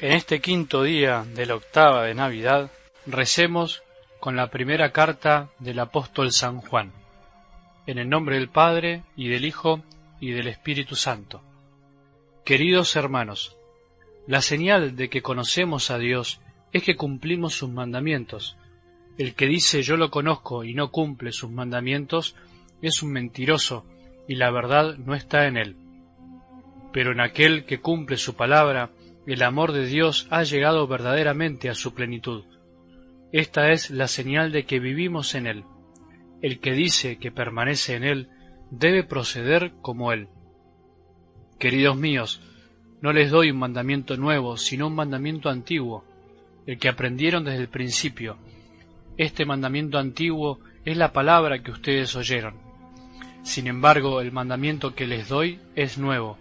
En este quinto día de la octava de Navidad, recemos con la primera carta del apóstol San Juan. En el nombre del Padre, y del Hijo, y del Espíritu Santo. Queridos hermanos, la señal de que conocemos a Dios es que cumplimos sus mandamientos. El que dice yo lo conozco y no cumple sus mandamientos es un mentiroso, y la verdad no está en él. Pero en aquel que cumple su palabra, el amor de Dios ha llegado verdaderamente a su plenitud. Esta es la señal de que vivimos en Él. El que dice que permanece en Él debe proceder como Él. Queridos míos, no les doy un mandamiento nuevo, sino un mandamiento antiguo, el que aprendieron desde el principio. Este mandamiento antiguo es la palabra que ustedes oyeron. Sin embargo, el mandamiento que les doy es nuevo,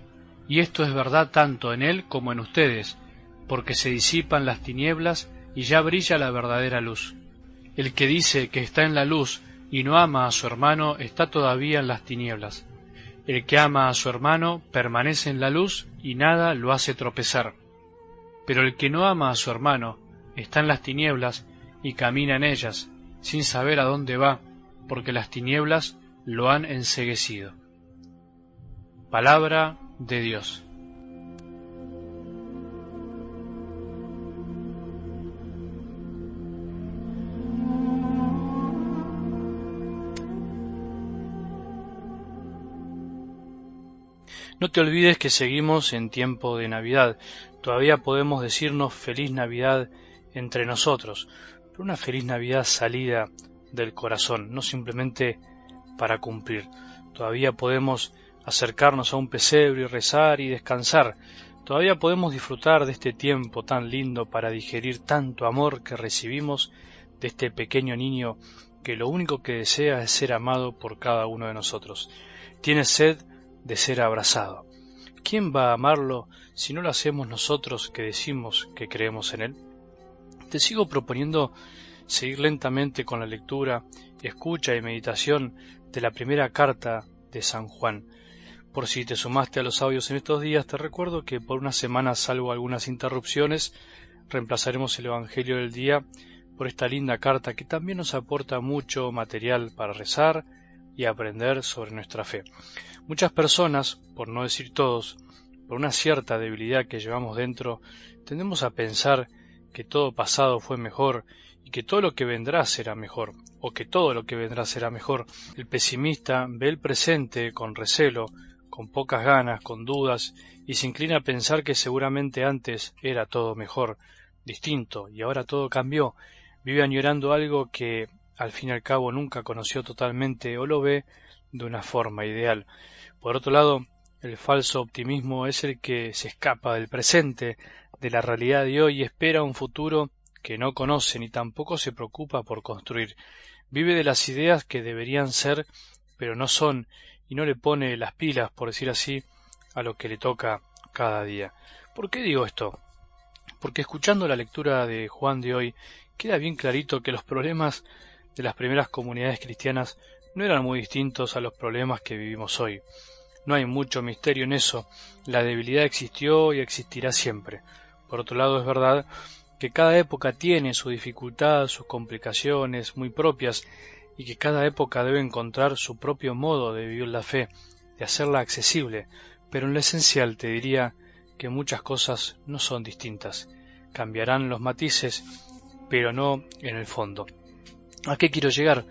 y esto es verdad tanto en él como en ustedes, porque se disipan las tinieblas y ya brilla la verdadera luz. El que dice que está en la luz y no ama a su hermano está todavía en las tinieblas. El que ama a su hermano permanece en la luz y nada lo hace tropezar. Pero el que no ama a su hermano está en las tinieblas y camina en ellas, sin saber a dónde va, porque las tinieblas lo han enseguecido. Palabra de Dios. No te olvides que seguimos en tiempo de Navidad. Todavía podemos decirnos feliz Navidad entre nosotros, una feliz Navidad salida del corazón, no simplemente para cumplir. Todavía podemos acercarnos a un pesebre y rezar y descansar. Todavía podemos disfrutar de este tiempo tan lindo para digerir tanto amor que recibimos de este pequeño niño que lo único que desea es ser amado por cada uno de nosotros. Tiene sed de ser abrazado. ¿Quién va a amarlo si no lo hacemos nosotros que decimos que creemos en él? Te sigo proponiendo seguir lentamente con la lectura, escucha y meditación de la primera carta de San Juan. Por si te sumaste a los audios en estos días, te recuerdo que por una semana, salvo algunas interrupciones, reemplazaremos el Evangelio del día por esta linda carta que también nos aporta mucho material para rezar y aprender sobre nuestra fe. Muchas personas, por no decir todos, por una cierta debilidad que llevamos dentro, tendemos a pensar que todo pasado fue mejor y que todo lo que vendrá será mejor, o que todo lo que vendrá será mejor. El pesimista ve el presente con recelo, con pocas ganas, con dudas, y se inclina a pensar que seguramente antes era todo mejor, distinto, y ahora todo cambió. Vive añorando algo que al fin y al cabo nunca conoció totalmente o lo ve de una forma ideal. Por otro lado, el falso optimismo es el que se escapa del presente, de la realidad de hoy y espera un futuro que no conoce ni tampoco se preocupa por construir. Vive de las ideas que deberían ser, pero no son, y no le pone las pilas, por decir así, a lo que le toca cada día. ¿Por qué digo esto? Porque escuchando la lectura de Juan de hoy, queda bien clarito que los problemas de las primeras comunidades cristianas no eran muy distintos a los problemas que vivimos hoy. No hay mucho misterio en eso. La debilidad existió y existirá siempre. Por otro lado, es verdad que cada época tiene su dificultad, sus complicaciones muy propias y que cada época debe encontrar su propio modo de vivir la fe, de hacerla accesible, pero en lo esencial te diría que muchas cosas no son distintas. Cambiarán los matices, pero no en el fondo. ¿A qué quiero llegar?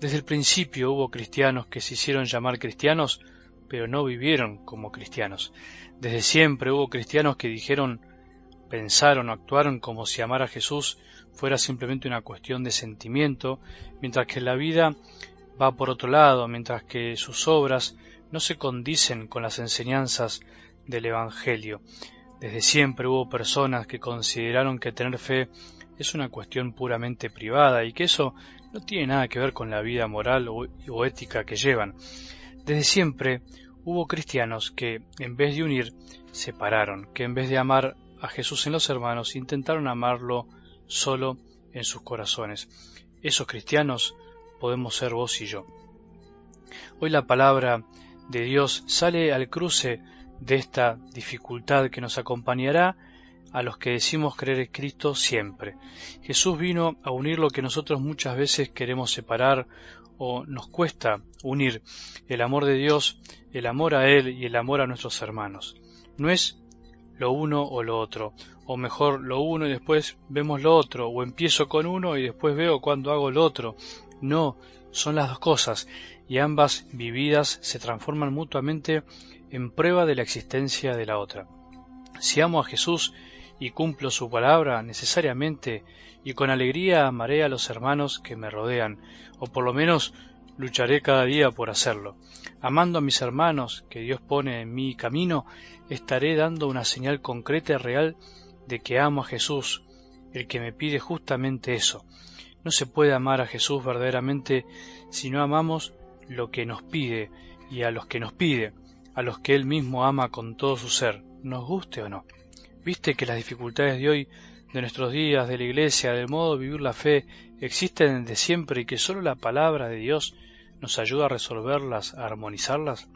Desde el principio hubo cristianos que se hicieron llamar cristianos, pero no vivieron como cristianos. Desde siempre hubo cristianos que dijeron, pensaron o actuaron como si amar a Jesús fuera simplemente una cuestión de sentimiento, mientras que la vida va por otro lado, mientras que sus obras no se condicen con las enseñanzas del Evangelio. Desde siempre hubo personas que consideraron que tener fe es una cuestión puramente privada y que eso no tiene nada que ver con la vida moral o, ética que llevan. Desde siempre hubo cristianos que, en vez de unir, separaron, que en vez de amar a Jesús en los hermanos, intentaron amarlo solo en sus corazones. Esos cristianos podemos ser vos y yo. Hoy la palabra de Dios sale al cruce de esta dificultad que nos acompañará a los que decimos creer en Cristo siempre. Jesús vino a unir lo que nosotros muchas veces queremos separar o nos cuesta unir, el amor de Dios, el amor a Él y el amor a nuestros hermanos. No es lo uno o lo otro, o mejor lo uno y después vemos lo otro, o empiezo con uno y después veo cuando hago lo otro. No, son las dos cosas, y ambas vividas se transforman mutuamente en prueba de la existencia de la otra. Si amo a Jesús y cumplo su palabra necesariamente y con alegría amaré a los hermanos que me rodean, o por lo menos lucharé cada día por hacerlo. Amando a mis hermanos que Dios pone en mi camino, estaré dando una señal concreta y real de que amo a Jesús, el que me pide justamente eso. No se puede amar a Jesús verdaderamente si no amamos lo que nos pide y a los que nos pide, a los que Él mismo ama con todo su ser, nos guste o no. Viste que las dificultades de hoy, de nuestros días, de la iglesia, del modo de vivir la fe, existen desde siempre y que solo la palabra de Dios nos ayuda a resolverlas, a armonizarlas.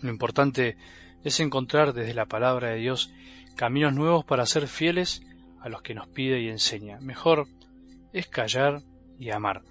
Lo importante es encontrar desde la palabra de Dios caminos nuevos para ser fieles a los que nos pide y enseña. Mejor es callar y amar.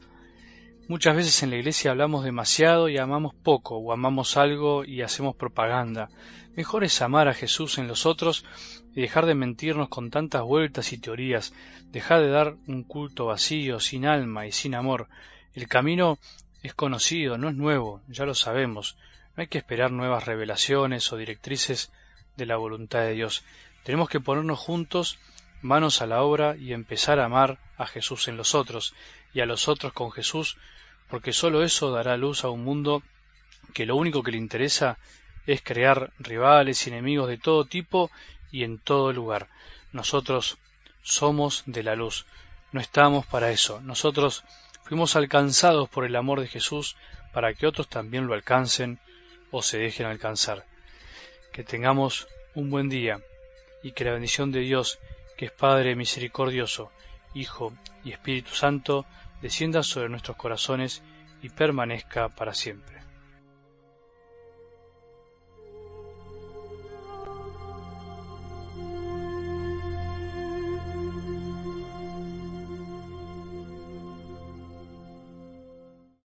Muchas veces en la iglesia hablamos demasiado y amamos poco, o amamos algo y hacemos propaganda. Mejor es amar a Jesús en los otros y dejar de mentirnos con tantas vueltas y teorías, dejar de dar un culto vacío, sin alma y sin amor. El camino es conocido, no es nuevo, ya lo sabemos. No hay que esperar nuevas revelaciones o directrices de la voluntad de Dios. Tenemos que ponernos juntos, manos a la obra y empezar a amar a Jesús en los otros y a los otros con Jesús porque sólo eso dará luz a un mundo que lo único que le interesa es crear rivales y enemigos de todo tipo y en todo lugar. Nosotros somos de la luz, no estamos para eso. Nosotros fuimos alcanzados por el amor de Jesús para que otros también lo alcancen o se dejen alcanzar. Que tengamos un buen día y que la bendición de Dios, que es Padre misericordioso, Hijo y Espíritu Santo, descienda sobre nuestros corazones y permanezca para siempre.